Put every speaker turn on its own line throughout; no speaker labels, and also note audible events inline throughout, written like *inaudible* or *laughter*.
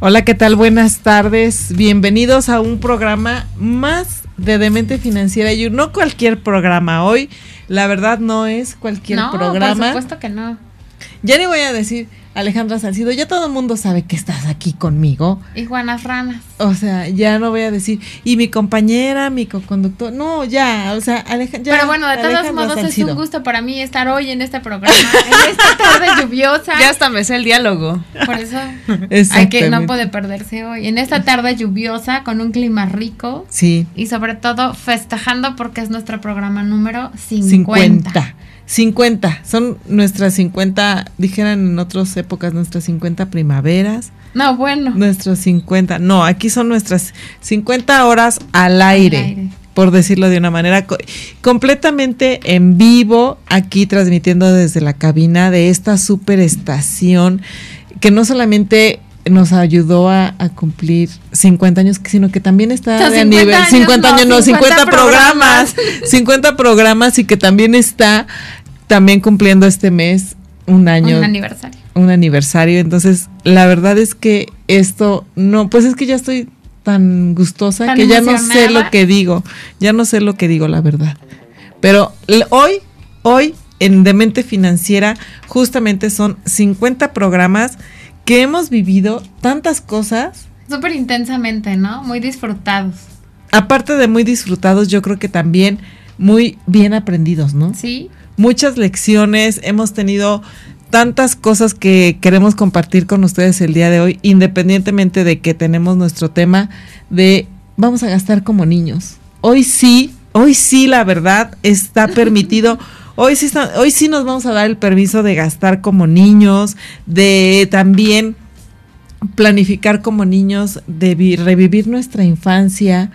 Hola, ¿qué tal? Buenas tardes. Bienvenidos a un programa más de Demente Financiera. Y no cualquier programa. Hoy, la verdad, no es cualquier
no,
programa.
Por supuesto que no.
Ya ni voy a decir Alejandra Salcido, ya todo el mundo sabe que estás aquí conmigo.
Y Juanas Ranas.
O sea, ya no voy a decir, y mi compañera, mi co-conductor, no, ya, o sea, Alejandra.
Pero bueno, de todos modos es un gusto para mí estar hoy en este programa, en esta tarde *laughs* lluviosa.
Ya hasta me sé el diálogo.
Por eso hay que no puede perderse hoy. En esta tarde lluviosa, con un clima rico.
Sí.
Y sobre todo festejando porque es nuestro programa número 50.
50. 50, son nuestras 50, dijeran en otras épocas, nuestras 50 primaveras.
No, bueno.
Nuestros 50, no, aquí son nuestras 50 horas al aire, al aire. por decirlo de una manera, completamente en vivo, aquí transmitiendo desde la cabina de esta super estación, que no solamente nos ayudó a, a, cumplir 50 años, sino que también está
de
nivel 50 años, no, 50,
50
programas, 50 programas y que también está también cumpliendo este mes un año.
Un aniversario.
Un aniversario. Entonces, la verdad es que esto no, pues es que ya estoy tan gustosa
Tan
que ya no sé lo que digo. Ya no sé lo que digo, la verdad. Pero hoy, hoy en Demente Financiera, justamente son 50 programas que hemos vivido tantas cosas.
Súper intensamente, ¿no? Muy disfrutados.
Aparte de muy disfrutados, yo creo que también muy bien aprendidos, ¿no?
Sí.
Muchas lecciones, hemos tenido tantas cosas que queremos compartir con ustedes el día de hoy, independientemente de que tenemos nuestro tema de vamos a gastar como niños. Hoy sí, hoy sí, la verdad, está *laughs* permitido. Hoy sí, está, hoy sí nos vamos a dar el permiso de gastar como niños, de también planificar como niños, de revivir nuestra infancia,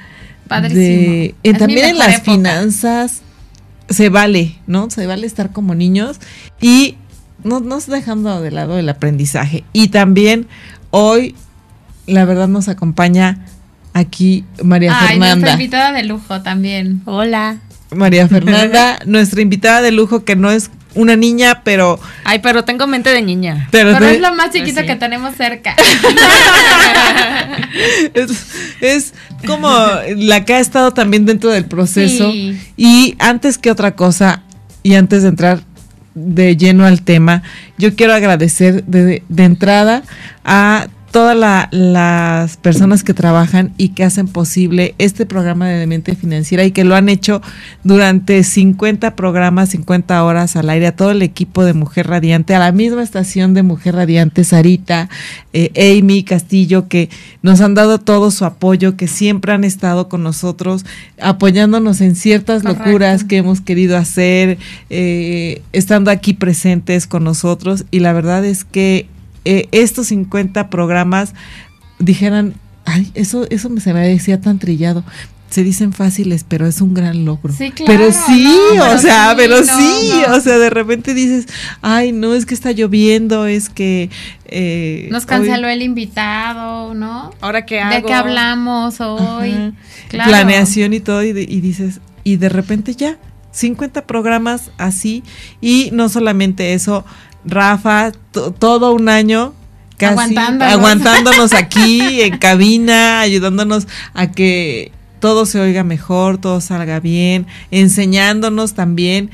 Padrísimo.
de, eh, también en las época. finanzas se vale, ¿no? Se vale estar como niños y no nos dejando de lado el aprendizaje. Y también hoy, la verdad, nos acompaña aquí María
Ay,
Fernanda.
Nuestra invitada de lujo también.
Hola.
María Fernanda, *laughs* nuestra invitada de lujo que no es una niña, pero...
Ay, pero tengo mente de niña.
Pero, pero es lo más chiquito pues sí. que tenemos cerca. *laughs*
es, es, como la que ha estado también dentro del proceso.
Sí.
Y antes que otra cosa, y antes de entrar de lleno al tema, yo quiero agradecer de, de entrada a todas la, las personas que trabajan y que hacen posible este programa de Demente Financiera y que lo han hecho durante 50 programas, 50 horas al aire, a todo el equipo de Mujer Radiante, a la misma estación de Mujer Radiante, Sarita, eh, Amy Castillo, que nos han dado todo su apoyo, que siempre han estado con nosotros, apoyándonos en ciertas
Correcto.
locuras que hemos querido hacer, eh, estando aquí presentes con nosotros y la verdad es que eh, estos 50 programas dijeran, ay, eso, eso me, se me decía tan trillado. Se dicen fáciles, pero es un gran logro.
Sí, claro,
pero sí,
no,
o
pero
sea,
sí,
pero
no,
sí,
no.
o sea, de repente dices, ay, no, es que está lloviendo, es que... Eh,
Nos canceló hoy, el invitado, ¿no?
¿Ahora qué hago?
¿De qué hablamos hoy?
Ajá.
Claro.
Planeación y todo, y, de, y dices, y de repente ya, 50 programas así, y no solamente eso, Rafa, todo un año casi
aguantándonos.
aguantándonos *laughs* aquí en cabina, ayudándonos a que todo se oiga mejor, todo salga bien, enseñándonos también.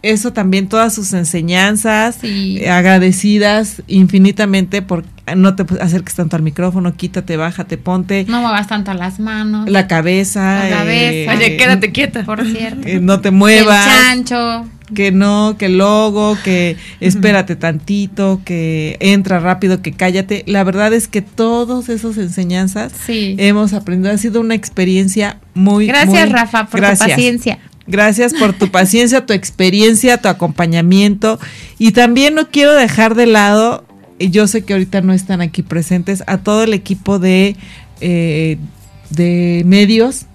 Eso también, todas sus enseñanzas,
sí.
eh, agradecidas infinitamente por no te acerques tanto al micrófono, quítate, bájate, ponte.
No muevas tanto las manos.
La cabeza.
La cabeza.
Eh,
Oye, quédate quieta.
Por cierto.
Eh, no te muevas.
El chancho.
Que no, que logo, que espérate tantito, que entra rápido, que cállate. La verdad es que todas esas enseñanzas
sí.
hemos aprendido. Ha sido una experiencia muy
Gracias,
muy,
Rafa, por
gracias.
tu paciencia.
Gracias por tu paciencia, tu experiencia, tu acompañamiento. Y también no quiero dejar de lado yo sé que ahorita no están aquí presentes, a todo el equipo de, eh, de medios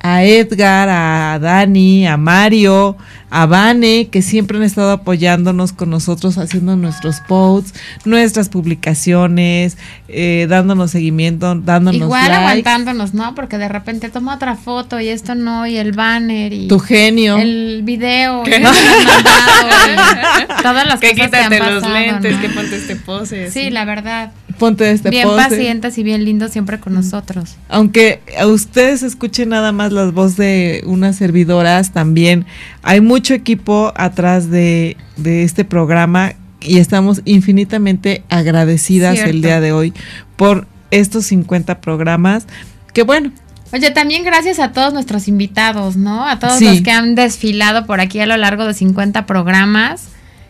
a Edgar, a Dani, a Mario, a Vane, que siempre han estado apoyándonos con nosotros, haciendo nuestros posts, nuestras publicaciones, eh, dándonos seguimiento, dándonos
Igual aguantándonos, ¿no? Porque de repente toma otra foto y esto no, y el banner y...
Tu genio.
El video. *laughs* Y *laughs* todas las
que cosas que han los lentes, que ponte este pose.
Sí, la verdad
ponte este
Bien pacientes y bien lindos siempre con nosotros.
Aunque a ustedes escuchen nada más las voces de unas servidoras, también hay mucho equipo atrás de, este programa y estamos infinitamente agradecidas el día de hoy por estos 50 programas. Que bueno,
Oye, también gracias a todos nuestros invitados, ¿no? A todos los que han desfilado por aquí a lo largo de 50 programas.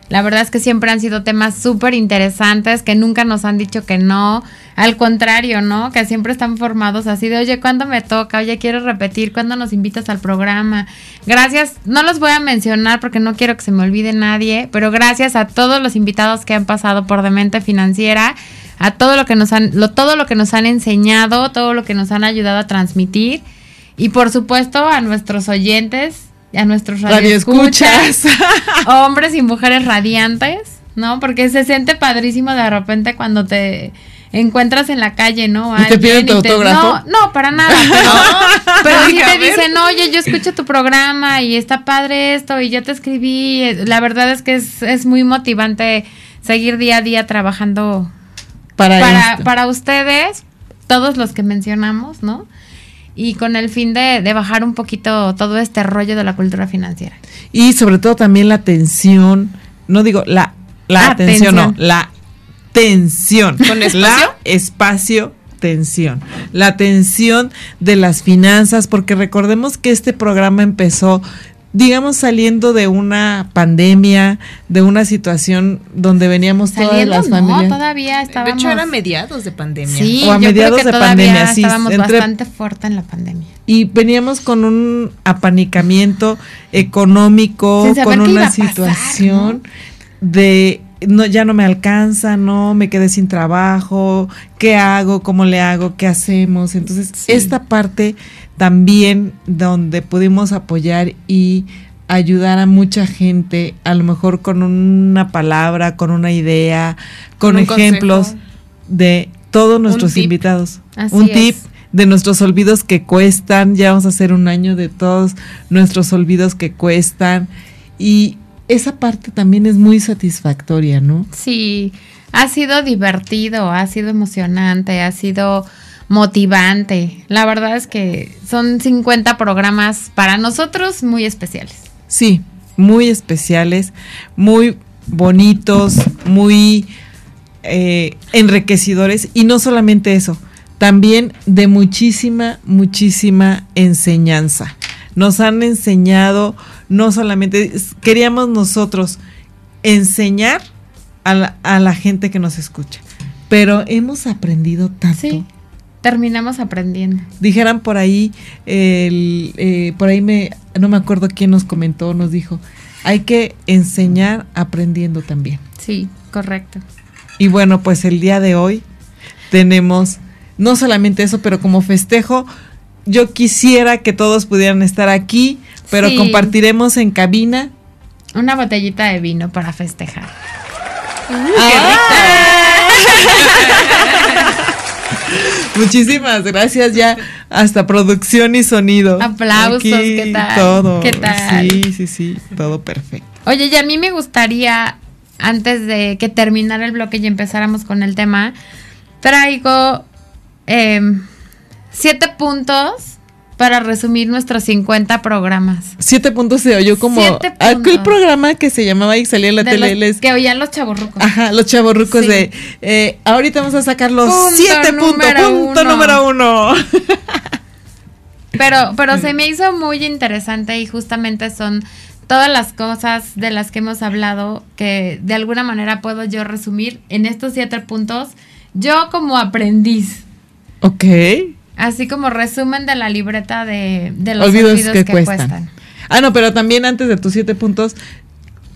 La verdad es que siempre han sido temas súper interesantes, que nunca nos han dicho que no. Al contrario, ¿no? Que siempre están formados así de, oye, ¿cuándo me toca? Oye, quiero repetir, ¿cuándo nos invitas al programa? Gracias, no los voy a mencionar porque no quiero que se me olvide nadie, pero gracias a todos los invitados que han pasado por Demente Financiera, a todo lo que nos han, lo, todo lo que nos han enseñado, todo lo que nos han ayudado a transmitir. Y por supuesto a nuestros oyentes a nuestros radioescuchas, *laughs* hombres y mujeres radiantes, ¿no? Porque se siente padrísimo de repente cuando te encuentras en la calle, ¿no?
¿Y te piden tu autógrafo?
No, no, para nada. *laughs* Pero, pero sí te dicen, oye, yo escucho tu programa y está padre esto y yo te escribí. La verdad es que es, es muy motivante seguir día a día trabajando para, para, para ustedes, todos los que mencionamos, ¿no? Y con el fin de, bajar un poquito todo este rollo de la cultura financiera.
Y sobre todo también la tensión, no digo la, la atención, no, la tensión.
¿Con espacio?
La espacio tensión, la tensión de las finanzas, porque recordemos que este programa empezó digamos, saliendo de una pandemia, de una situación donde veníamos todas las familias.
No, todavía estábamos.
De hecho, era mediados de pandemia.
Sí, o a mediados de pandemia, sí. Estábamos bastante fuerte en la pandemia.
Y veníamos con un apanicamiento económico, con una situación de no, ya no me alcanza, no, me quedé sin trabajo, ¿qué hago? ¿Cómo le hago? ¿Qué hacemos? Entonces, esta parte también donde pudimos apoyar y ayudar a mucha gente, a lo mejor con una palabra, con una idea, con, ejemplos de todos nuestros invitados. un tip de nuestros olvidos que cuestan, ya vamos a hacer un año de todos nuestros olvidos que cuestan y esa parte también es muy satisfactoria, ¿no?
Sí, ha sido divertido, ha sido emocionante, ha sido motivante. La verdad es que son 50 programas para nosotros muy especiales.
Sí, muy especiales, muy bonitos, muy eh, enriquecedores y no solamente eso, también de muchísima, muchísima enseñanza. Nos han enseñado, no solamente, queríamos nosotros enseñar a la, a la gente que nos escucha, pero hemos aprendido tanto
terminamos aprendiendo.
Dijeran por ahí, el, eh, por ahí me, no me acuerdo quién nos comentó, nos dijo, hay que enseñar aprendiendo también.
Sí, correcto.
Y bueno, pues el día de hoy tenemos no solamente eso, pero como festejo, yo quisiera que todos pudieran estar aquí, pero compartiremos en cabina
una botellita de vino para festejar. *laughs*
Muchísimas gracias ya hasta producción y sonido.
Aplausos, ¿qué tal?
Todo.
¿Qué tal?
Sí, sí, sí, todo perfecto.
Oye, y a mí me gustaría, antes de que terminara el bloque y empezáramos con el tema, traigo em, siete puntos para resumir nuestros 50 programas.
Siete puntos se oyó como aquel programa que se llamaba y salía en la tele.
que oían los chavorrucos.
Ajá, los chavorrucos de eh, ahorita vamos a sacar los siete puntos, punto número uno. *laughs*
pero, pero se me hizo muy interesante y justamente son todas las cosas de las que hemos hablado que de alguna manera puedo yo resumir en estos siete puntos. Yo como aprendiz.
Ok.
Así como resumen de la libreta de, los olvidos, que, cuestan.
Ah, no, pero también antes de tus siete puntos,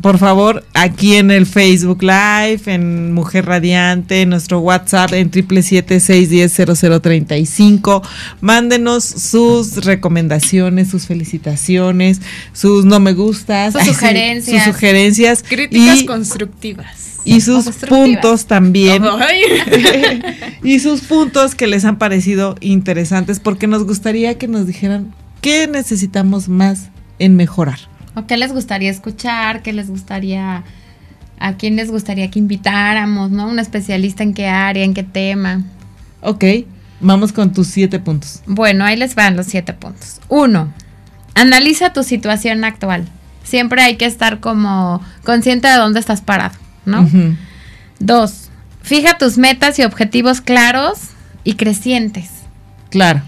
por favor, aquí en el Facebook Live, en Mujer Radiante, en nuestro WhatsApp en triple siete seis diez cero cero treinta y cinco. Mándenos sus recomendaciones, sus felicitaciones, sus no me gustas,
sus sugerencias,
sus sugerencias,
críticas constructivas.
y sus puntos también. *laughs* *laughs* Y sus puntos que les han parecido interesantes porque nos gustaría que nos dijeran qué necesitamos más en mejorar.
¿O qué les gustaría escuchar? ¿Qué les gustaría, a quién les gustaría que invitáramos, ¿no? Un especialista en qué área, en qué tema.
Ok, vamos con tus siete puntos.
Bueno, ahí les van los siete puntos. Uno, analiza tu situación actual. Siempre hay que estar como consciente de dónde estás parado, ¿no? Dos, fija tus metas y objetivos claros y crecientes.
Claro.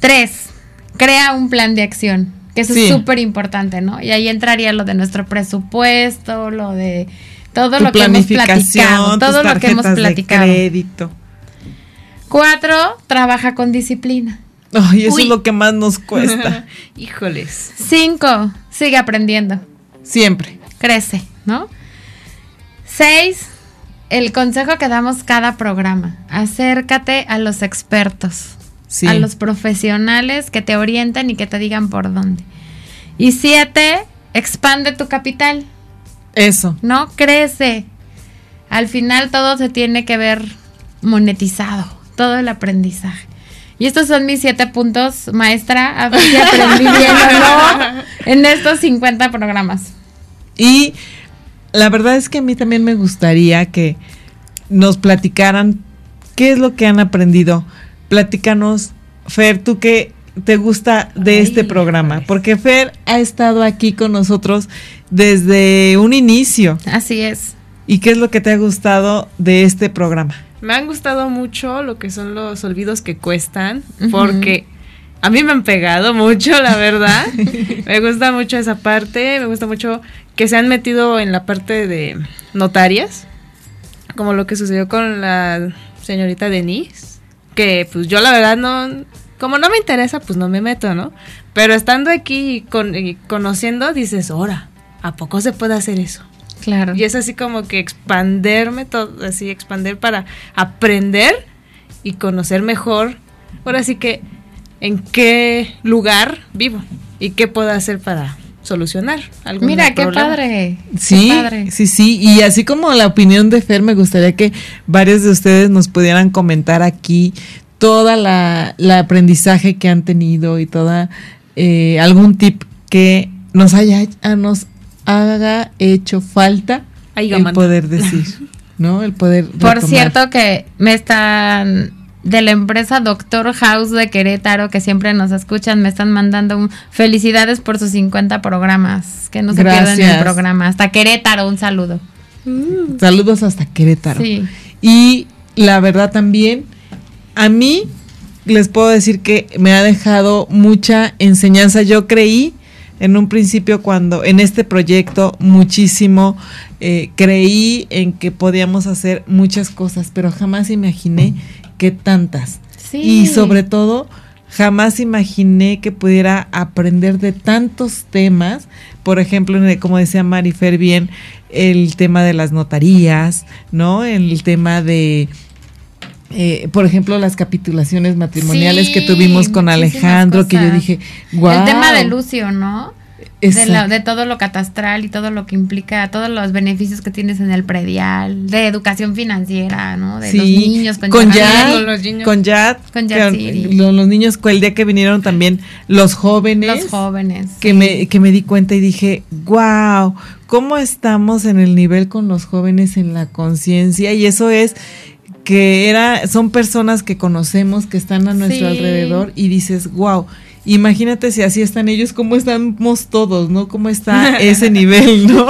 Tres, crea un plan de acción. Que eso es súper importante, ¿no? Y ahí entraría lo de nuestro presupuesto, lo de todo lo que hemos platicado, todo lo que hemos platicado. crédito. Cuatro, trabaja con disciplina.
Ay, eso es lo que más nos cuesta. *laughs*
Híjoles.
Cinco, sigue aprendiendo.
Siempre.
Crece, ¿no? Seis, el consejo que damos cada programa. Acércate a los expertos a los profesionales que te orienten y que te digan por dónde. Y siete, expande tu capital.
Eso.
¿No? Crece. Al final todo se tiene que ver monetizado, todo el aprendizaje. Y estos son mis siete puntos, maestra, a ver si aprendí bien o no en estos 50 programas.
Y la verdad es que a mí también me gustaría que nos platicaran qué es lo que han aprendido platícanos, Fer, tú qué te gusta de este programa, porque Fer ha estado aquí con nosotros desde un inicio.
Así es.
¿Y qué es lo que te ha gustado de este programa?
Me han gustado mucho lo que son los olvidos que cuestan, porque a mí me han pegado mucho, la verdad. *laughs* me gusta mucho esa parte, me gusta mucho que se han metido en la parte de notarias, como lo que sucedió con la señorita Denise que pues yo la verdad no, como no me interesa, pues no me meto, ¿no? Pero estando aquí con, conociendo, dices, ahora, ¿a poco se puede hacer eso?
Claro.
Y es así como que expanderme, todo, así expander para aprender y conocer mejor, ahora sí que en qué lugar vivo y qué puedo hacer para solucionar algún
Mira, qué padre.
Sí, sí, sí. Y así como la opinión de Fer, me gustaría que varios de ustedes nos pudieran comentar aquí toda la, aprendizaje que han tenido y toda eh, algún tip que nos haya nos haga hecho falta el poder decir, *laughs* ¿no? El poder.
Por cierto que me están de la empresa Doctor House de Querétaro, que siempre nos escuchan, me están mandando felicidades por sus 50 programas. Que no se pierdan el programa. Hasta Querétaro, un saludo.
Mm. Saludos hasta Querétaro. Y la verdad también, a mí les puedo decir que me ha dejado mucha enseñanza. Yo creí en un principio cuando en este proyecto muchísimo eh, creí en que podíamos hacer muchas cosas, pero jamás imaginé qué tantas. Y sobre todo, jamás imaginé que pudiera aprender de tantos temas. Por ejemplo, como decía Marifer bien, el tema de las notarías, ¿no? El tema de, eh, por ejemplo, las capitulaciones matrimoniales que tuvimos con Alejandro, que yo dije, wow.
El tema de Lucio, ¿no? De, todo lo catastral y todo lo que implica, todos los beneficios que tienes en el predial, de educación financiera, ¿no? De los niños
con, con Yad, con, los niños. con Yad, con los, niños, el día que vinieron también los jóvenes.
Los jóvenes.
Que, me, que me di cuenta y dije, wow, ¿cómo estamos en el nivel con los jóvenes en la conciencia? Y eso es que era, son personas que conocemos, que están a nuestro alrededor y dices, wow Imagínate si así están ellos, cómo estamos todos, ¿no? ¿Cómo está ese *laughs* nivel, ¿no?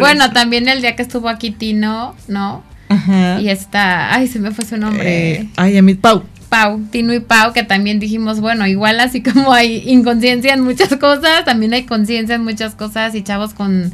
bueno, también el día que estuvo aquí Tino, ¿no? Ajá. Y está, ay, se me fue su nombre.
Eh, ay, a mí, Pau.
Pau, Tino y Pau, que también dijimos, bueno, igual así como hay inconsciencia en muchas cosas, también hay conciencia en muchas cosas y chavos con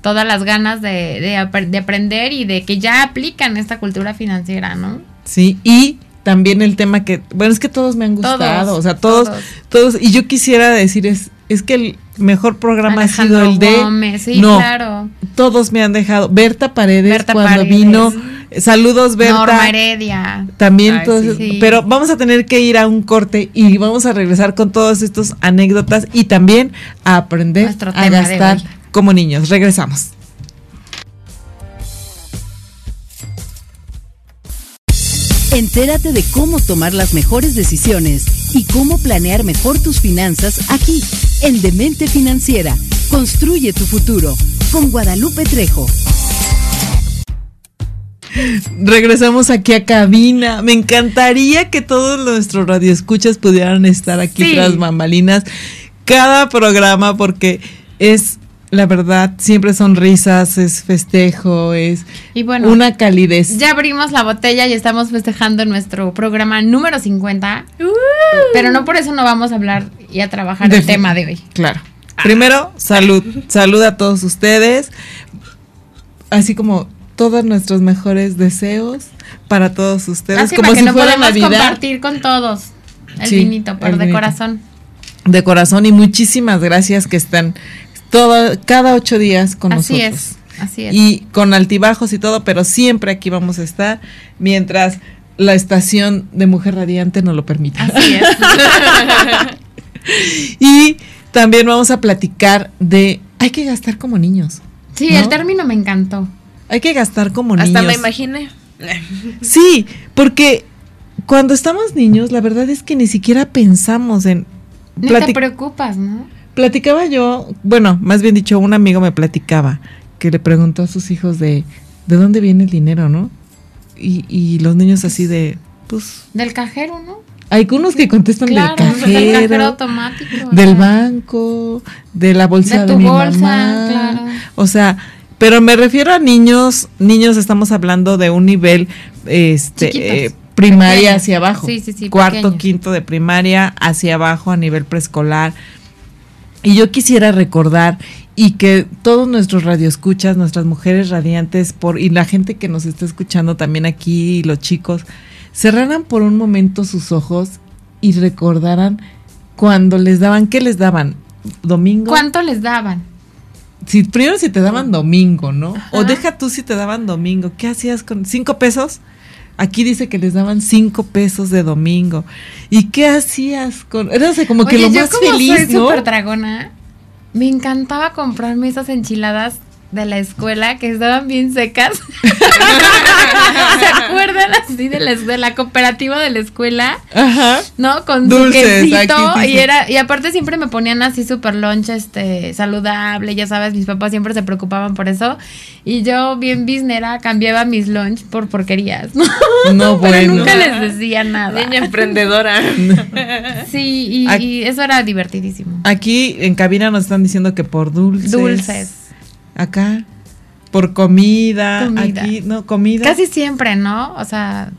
todas las ganas de, de, de aprender y de que ya aplican esta cultura financiera, ¿no?
Sí, y también el tema que, bueno, es que todos me han gustado, o sea, todos, todos, y yo quisiera decir es, es que el mejor programa ha sido el de
sí, no, claro.
todos me han dejado Berta Paredes cuando vino saludos Berta.
Norma Heredia.
También todos, pero vamos a tener que ir a un corte y vamos a regresar con todas estas anécdotas y también a aprender a gastar como niños. Regresamos
Entérate de cómo tomar las mejores decisiones y cómo planear mejor tus finanzas aquí, en Demente Financiera. Construye tu futuro con Guadalupe Trejo.
Regresamos aquí a cabina. Me encantaría que todos nuestros radioescuchas pudieran estar aquí tras mamalinas cada programa porque es la verdad, siempre son risas, es festejo, es una calidez.
Ya abrimos la botella y estamos festejando nuestro programa número 50. Uh. pero no por eso no vamos a hablar y a trabajar el tema de hoy.
Claro. Primero, salud. salud a todos ustedes. Así como todos nuestros mejores deseos para todos ustedes. como si fuera Navidad.
compartir con todos el vinito, pero de corazón.
De corazón y muchísimas gracias que están todo, cada ocho días con
así
nosotros.
Es, así es.
Y con altibajos y todo, pero siempre aquí vamos a estar mientras la estación de Mujer Radiante nos lo permita.
Así es. *laughs*
y también vamos a platicar de hay que gastar como niños.
Sí, el término me encantó.
Hay que gastar como niños.
Hasta me imaginé.
sí, porque cuando estamos niños, la verdad es que ni siquiera pensamos en...
No te preocupas, ¿no?
Platicaba yo, bueno, más bien dicho, un amigo me platicaba que le preguntó a sus hijos de, ¿de dónde viene el dinero, no? Y, y los niños así de, pues...
Del cajero, ¿no?
Hay unos que contestan del cajero, del
cajero automático,
del banco, de la bolsa de, tu mi bolsa, mamá. Claro. O sea, pero me refiero a niños, niños estamos hablando de un nivel este eh, primaria hacia abajo.
Sí, sí, sí,
cuarto, quinto de primaria hacia abajo a nivel preescolar. Y yo quisiera recordar y que todos nuestros radioescuchas, nuestras mujeres radiantes por y la gente que nos está escuchando también aquí y los chicos cerraran por un momento sus ojos y recordaran cuando les daban, ¿qué les daban? ¿Domingo?
¿Cuánto les daban?
Si, primero si te daban domingo, ¿no? O deja tú si te daban domingo. ¿Qué hacías con cinco pesos? Aquí dice que les daban cinco pesos de domingo. ¿Y qué hacías con...? Era como que lo más feliz, soy
¿no? super dragona, me encantaba comprarme esas enchiladas de la escuela que estaban bien secas. *laughs* ¿Se acuerdan así de la, de la, cooperativa de la escuela?
Ajá.
¿No? Con Dulces, quesito y era y aparte siempre me ponían así súper lunch este saludable, ya sabes, mis papás siempre se preocupaban por eso y yo bien biznera cambiaba mis lunch por porquerías. *laughs*
No,
Pero nunca les decía nada.
Niña emprendedora. *laughs*
sí, y, y eso era divertidísimo.
Aquí en cabina nos están diciendo que por dulces.
Dulces
acá por comida, aquí, no, comida.
Casi siempre, ¿no? O sea,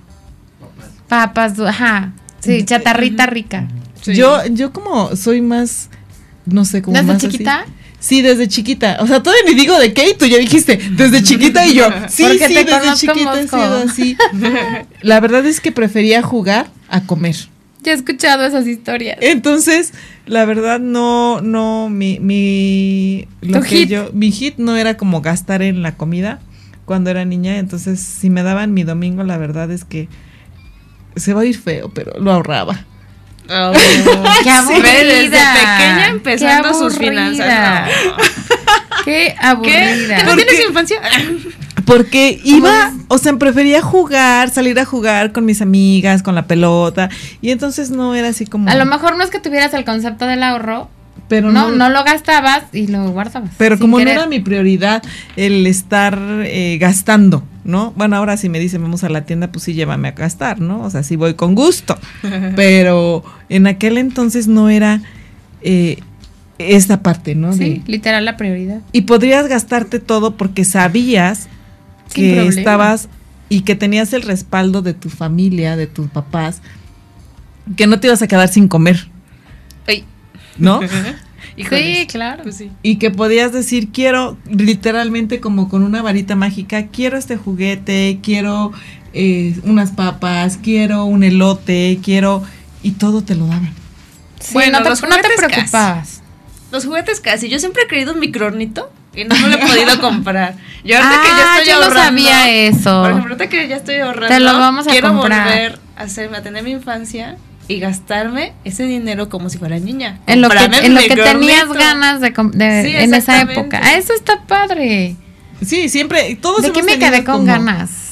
papas, ajá, sí, chatarrita rica.
Yo, yo como soy más, no sé, como
¿Desde chiquita?
Sí, desde chiquita. O sea, todavía ni digo de qué, tú ya dijiste, desde chiquita y yo, *laughs* sí, sí, desde chiquita he sido así. *laughs* La verdad es que prefería jugar a comer.
Ya he escuchado esas historias.
Entonces, la verdad no, no, mi, mi, lo que yo, mi hit no era como gastar en la comida cuando era niña, entonces si me daban mi domingo, la verdad es que se va a ir feo, pero lo ahorraba.
Oh, *laughs* qué aburrida.
Desde pequeña empezando sus finanzas. *laughs*
Qué aburrida.
¿Que no tienes infancia? *laughs*
Porque iba, o sea, prefería jugar, salir a jugar con mis amigas, con la pelota, y entonces no era así como...
A lo mejor no es que tuvieras el concepto del ahorro, pero no, no, lo gastabas y lo guardabas.
Pero como no era mi prioridad el estar eh, gastando, ¿no? Bueno, ahora si me dicen vamos a la tienda, pues sí, llévame a gastar, ¿no? O sea, sí voy con gusto. *laughs* pero en aquel entonces no era... Eh, esta parte, ¿no?
Sí, literal la prioridad.
Y podrías gastarte todo porque sabías que estabas y que tenías el respaldo de tu familia, de tus papás, que no te ibas a quedar sin comer. ¿No? *laughs*
sí, claro. Pues
y que podías decir, quiero, literalmente como con una varita mágica, quiero este juguete, quiero eh, unas papas, quiero un elote, quiero... Y todo te lo daban.
bueno, no te, no te preocupabas.
los juguetes casi. Yo siempre he querido un microornito y no me lo he podido comprar. Yo ahorita que ya estoy
yo
ahorrando.
no sabía eso.
Por ejemplo, ahorita que ya estoy ahorrando.
Te lo vamos a
quiero
comprar.
volver a hacerme, a tener mi infancia y gastarme ese dinero como si fuera niña.
En lo que, en lo que tenías ganas de, de-
Sí,
en esa época. Ah, eso está padre.
Sí, siempre, todos
¿De qué me quedé con
como-
ganas?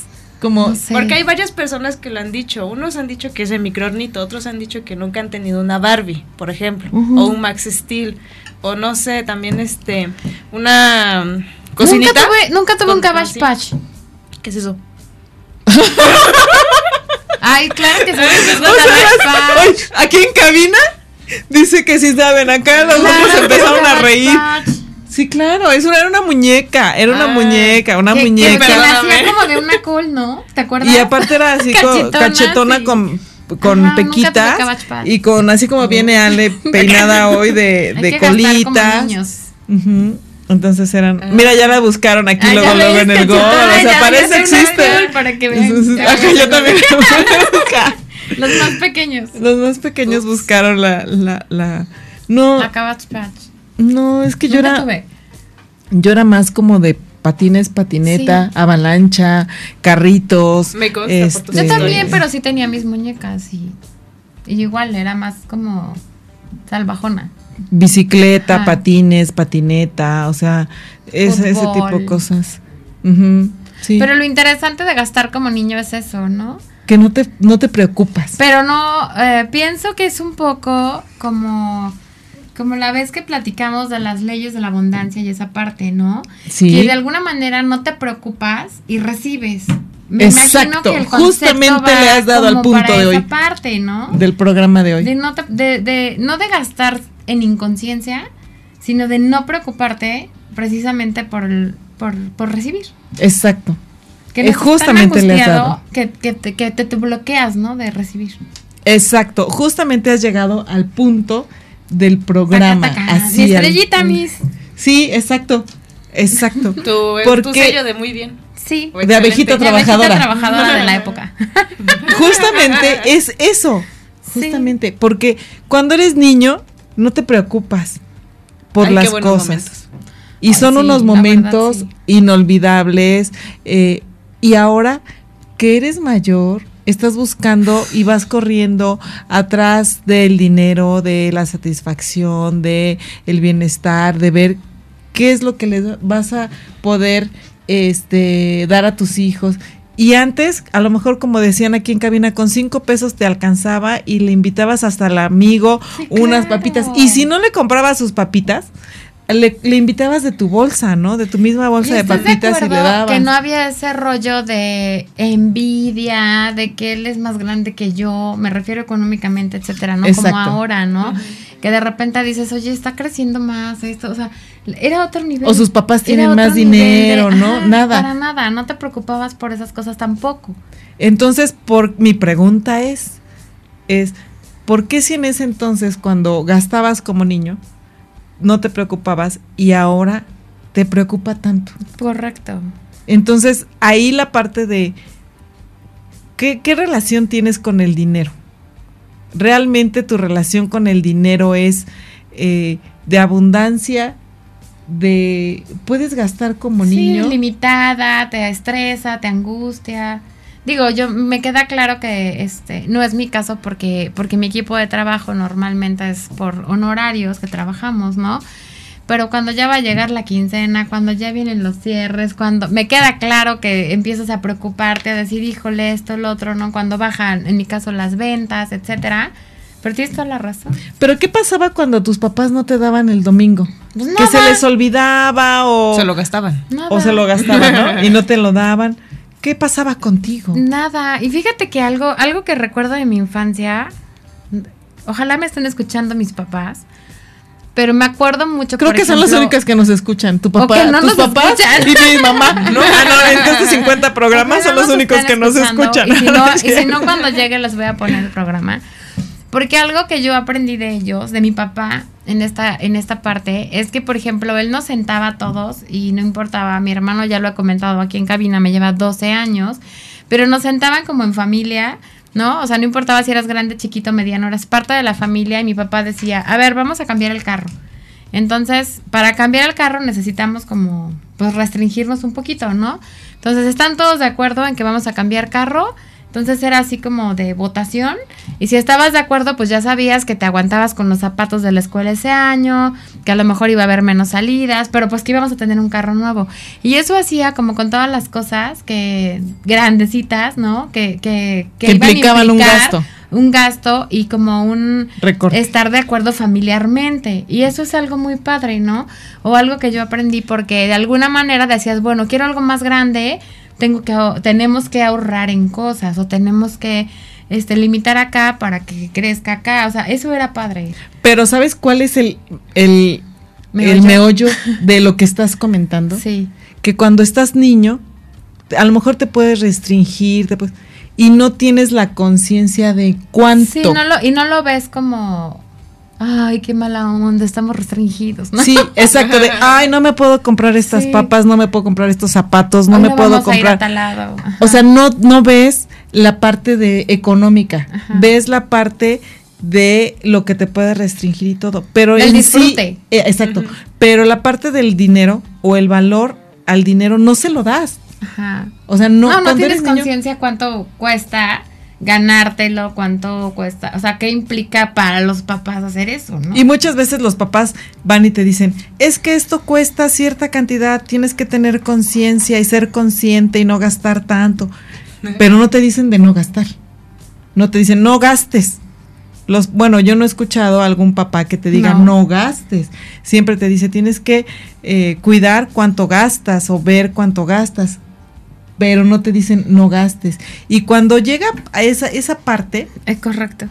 Como,
No sé.
Porque hay varias personas que lo han dicho. Unos han dicho que es el microornito, otros han dicho que nunca han tenido una Barbie, por ejemplo, o un Max Steel, o no sé, también este, una mm, cocinita.
Nunca tuve, nunca tuve
con-
un Cabbage. Patch.
¿Qué es eso?
Ay, claro que *laughs* sí.
O sea, oye, aquí en cabina dice que sí saben, acá los hombres empezaron a reír. Sí, claro, eso era una muñeca, era una
Ah,
muñeca, una
que,
muñeca.
Que, nacía como de una col, ¿no? ¿Te acuerdas?
Y aparte era así
Cachetona,
cachetona,
sí.
con, con
Ajá,
pequitas y con así como viene Ale *laughs* peinada hoy de,
Hay
de
que gastar como
colita.
niños.
Ujú. Entonces eran,
Ah.
mira, ya la buscaron aquí
Ah,
luego, luego en el Google, o sea, parece existe.
Para que vean.
Ajá, yo también.
Los más pequeños.
Los más pequeños buscaron la, la, la, no,
La Cabbage Patch.
No, es que yo era,
tuve.
yo era más como de patines, patineta,
Sí.
avalancha, carritos.
Me consta por tus
Yo
este,
también, pero sí tenía mis muñecas y, y igual era más como salvajona.
Bicicleta,
Ajá.
patines, patineta, o sea, ese, ese tipo de cosas. Sí.
Pero lo interesante de gastar como niño es eso, ¿no?
que no te, no te preocupas.
Pero no, eh, pienso que es un poco como, como la vez que platicamos de las leyes de la abundancia y esa parte, ¿no?
Sí.
Que de alguna manera no te preocupas y recibes. Me
Exacto,
imagino que el
justamente le has dado al punto
para
de hoy.
Esa parte, ¿no?
del programa de hoy.
De no, te- de, de- no de gastar en inconsciencia, sino de no preocuparte precisamente por, el- por, por recibir.
Exacto.
Que
Eh, justamente le has dado.
Que, que, te, que te- te bloqueas, ¿no? De recibir.
Exacto. Justamente has llegado al punto del programa.
Taca, taca.
Así
Mi
al-
estrellita, mis.
Sí, exacto. Exacto. *laughs*
Tu, tu
Porque
sello de muy bien.
Sí.
De abejita
excelente.
De abejita
trabajadora.
trabajadora de la *laughs* época.
justamente es eso.
Sí.
Justamente. Porque cuando eres niño, no te preocupas por
Ay,
las cosas.
momentos.
Y
Ay,
son
sí,
unos
verdad,
momentos
sí.
inolvidables. eh, y ahora que eres mayor, estás buscando y vas corriendo atrás del dinero, de la satisfacción, de el bienestar, de ver qué es lo que les vas a poder este dar a tus hijos. Y antes, a lo mejor como decían aquí en cabina, con cinco pesos te alcanzaba y le invitabas hasta al amigo
Sí,
unas
claro.
papitas. Y si no le comprabas sus papitas, le, le invitabas de tu bolsa, ¿no? De tu misma bolsa
¿Y
de papitas y le dabas.
Que no había ese rollo de envidia, de que él es más grande que yo, me refiero económicamente, etcétera, ¿no?
Exacto.
Como ahora, ¿no? Que de repente dices, oye, está creciendo más esto, o sea, era otro nivel.
O sus papás tienen más
de-
dinero, ¿no? Nada.
Para nada, no te preocupabas por esas cosas tampoco.
Entonces, por mi pregunta es, es, ¿por qué si en ese entonces cuando gastabas como niño no te preocupabas y ahora te preocupa tanto?
Correcto.
Entonces, ahí la parte de ¿qué, qué relación tienes con el dinero? ¿Realmente tu relación con el dinero es eh, de abundancia? De puedes gastar como niño.
Sí, limitada, te estresa, te angustia. Digo, yo me queda claro que este no es mi caso porque porque mi equipo de trabajo normalmente es por honorarios que trabajamos, ¿no? Pero cuando ya va a llegar la quincena, cuando ya vienen los cierres, cuando me queda claro que empiezas a preocuparte, a decir, híjole, esto, lo otro, ¿no? Cuando bajan, en mi caso, las ventas, etcétera. Pero tienes toda la razón.
Pero ¿qué pasaba cuando tus papás no te daban el domingo?
Pues
que se les olvidaba o
Se lo gastaban.
Nada.
o se lo gastaban, ¿no? Y no te lo daban. ¿Qué pasaba contigo?
Nada. Y fíjate que algo, algo que recuerdo de mi infancia, ojalá me estén escuchando mis papás, pero me acuerdo mucho.
Creo
por
que son las únicas que nos escuchan. Tu
O
papá,
que no
tus
nos
papás
escuchan.
y mi mamá. *laughs* No, ah, no, en estos 50 programas son los únicos que nos escuchan.
Y si, no, y si *laughs* no, cuando llegue les voy a poner el programa. Porque algo que yo aprendí de ellos, de mi papá, en esta, en esta parte, es que, por ejemplo, él nos sentaba a todos y no importaba, mi hermano ya lo ha comentado aquí en cabina, me lleva 12 años, pero nos sentaban como en familia, ¿no? O sea, no importaba si eras grande, chiquito, mediano, eras parte de la familia y mi papá decía, a ver, vamos a cambiar el carro. Entonces, para cambiar el carro necesitamos como, pues, restringirnos un poquito, ¿no? Entonces, están todos de acuerdo en que vamos a cambiar carro. Entonces era así como de votación. Y si estabas de acuerdo, pues ya sabías que te aguantabas con los zapatos de la escuela ese año, que a lo mejor iba a haber menos salidas, pero pues que íbamos a tener un carro nuevo. Y eso hacía como con todas las cosas que grandecitas, ¿no? Que, que,
que, implicaban un gasto
un gasto y como un estar de acuerdo familiarmente. Y eso es algo muy padre, ¿no? O algo que yo aprendí porque de alguna manera decías, bueno, quiero algo más grande, tengo que tenemos que ahorrar en cosas o tenemos que este limitar acá para que crezca acá, o sea, eso era padre.
Pero ¿sabes cuál es el el ¿Meollo? el meollo *laughs* de lo que estás comentando?
Sí.
Que cuando estás niño, a lo mejor te puedes restringir, te puedes, y no tienes la conciencia de cuánto.
Sí, no lo, y no lo ves como, ay, qué mala onda, estamos restringidos.
¿no? Sí, exacto, de, *laughs* ay, no me puedo comprar estas papas, no me puedo comprar estos zapatos, no me puedo comprar. O sea, no, no ves la parte de económica, ves la parte de lo que te puede restringir y todo, pero
el disfrute.
Eh, exacto, pero la parte del dinero o el valor al dinero no se lo das.
Ajá.
O sea, no.
No, no tienes conciencia cuánto cuesta ganártelo, cuánto cuesta, o sea, qué implica para los papás hacer eso, ¿no?
Y muchas veces los papás van y te dicen, es que esto cuesta cierta cantidad, tienes que tener conciencia y ser consciente y no gastar tanto, pero no te dicen de no gastar, no te dicen no gastes. Los, bueno, yo no he escuchado a algún papá que te diga no, gastes. Siempre te dice tienes que eh, cuidar cuánto gastas o ver cuánto gastas pero no te dicen no gastes. Y cuando llega a esa, esa parte...
Es correcto.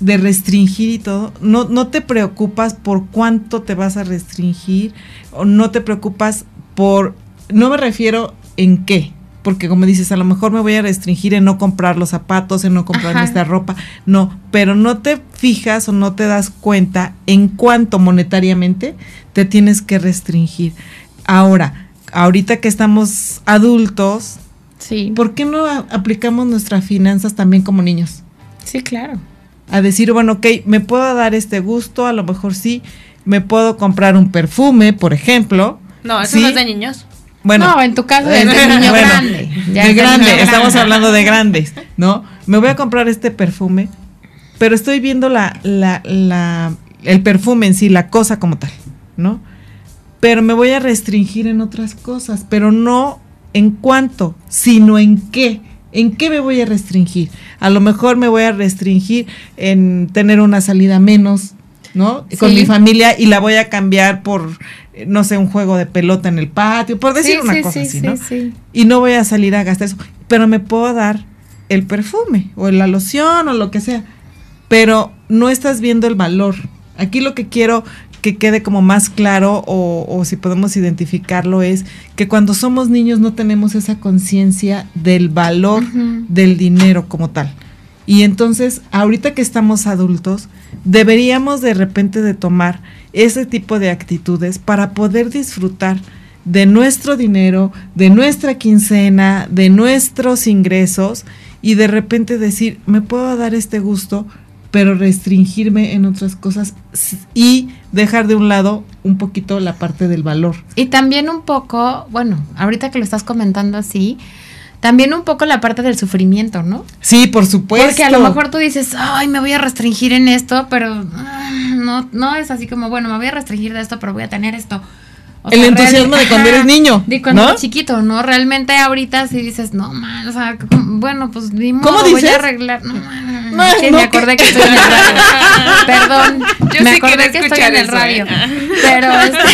De restringir y todo, no, no te preocupas por cuánto te vas a restringir o no te preocupas por... No me refiero en qué, porque como dices, a lo mejor me voy a restringir en no comprar los zapatos, en no comprar esta ropa, no, pero no te fijas o no te das cuenta en cuánto monetariamente te tienes que restringir. Ahora, ahorita que estamos adultos,
Sí.
¿Por qué no aplicamos nuestras finanzas también como niños?
Sí, claro.
A decir, bueno, ok, me puedo dar este gusto, a lo mejor sí, me puedo comprar un perfume, por ejemplo.
No, eso no es de niños.
Bueno, no, en tu caso es de niño *laughs* grande.
de grande, estamos hablando de grandes, ¿no? Me voy a comprar este perfume, pero estoy viendo la, la, la, el perfume en sí, la cosa como tal, ¿no? Pero me voy a restringir en otras cosas, pero no en cuánto, sino en qué. ¿En qué me voy a restringir? A lo mejor me voy a restringir en tener una salida menos, ¿no? Con mi familia y la voy a cambiar por, no sé, un juego de pelota en el patio, por decir una cosa así, ¿no? Y no voy a salir a gastar eso, pero me puedo dar el perfume o la loción o lo que sea, pero no estás viendo el valor. Aquí lo que quiero que quede como más claro o, si podemos identificarlo es que cuando somos niños no tenemos esa conciencia del valor del dinero como tal. Y entonces, ahorita que estamos adultos, deberíamos de repente de tomar ese tipo de actitudes para poder disfrutar de nuestro dinero, de nuestra quincena, de nuestros ingresos y de repente decir, me puedo dar este gusto pero restringirme en otras cosas y dejar de un lado un poquito la parte del valor.
Y también un poco, bueno, ahorita que lo estás comentando así, también un poco la parte del sufrimiento, ¿no?
Sí, por supuesto.
Porque a lo mejor tú dices, ay, me voy a restringir en esto, pero ah, no, no es así como, bueno, me voy a restringir de esto, pero voy a tener esto
el entusiasmo de cuando eres niño.
De cuando eres chiquito, ¿no? Realmente ahorita si dices, no, man, o sea, bueno, pues ni modo,
¿Cómo dices?
voy a arreglar. No, man, me acordé que, estoy en el radio. *laughs* Perdón, Yo me acordé que estoy en el radio. ¿eh? *laughs* Pero, este,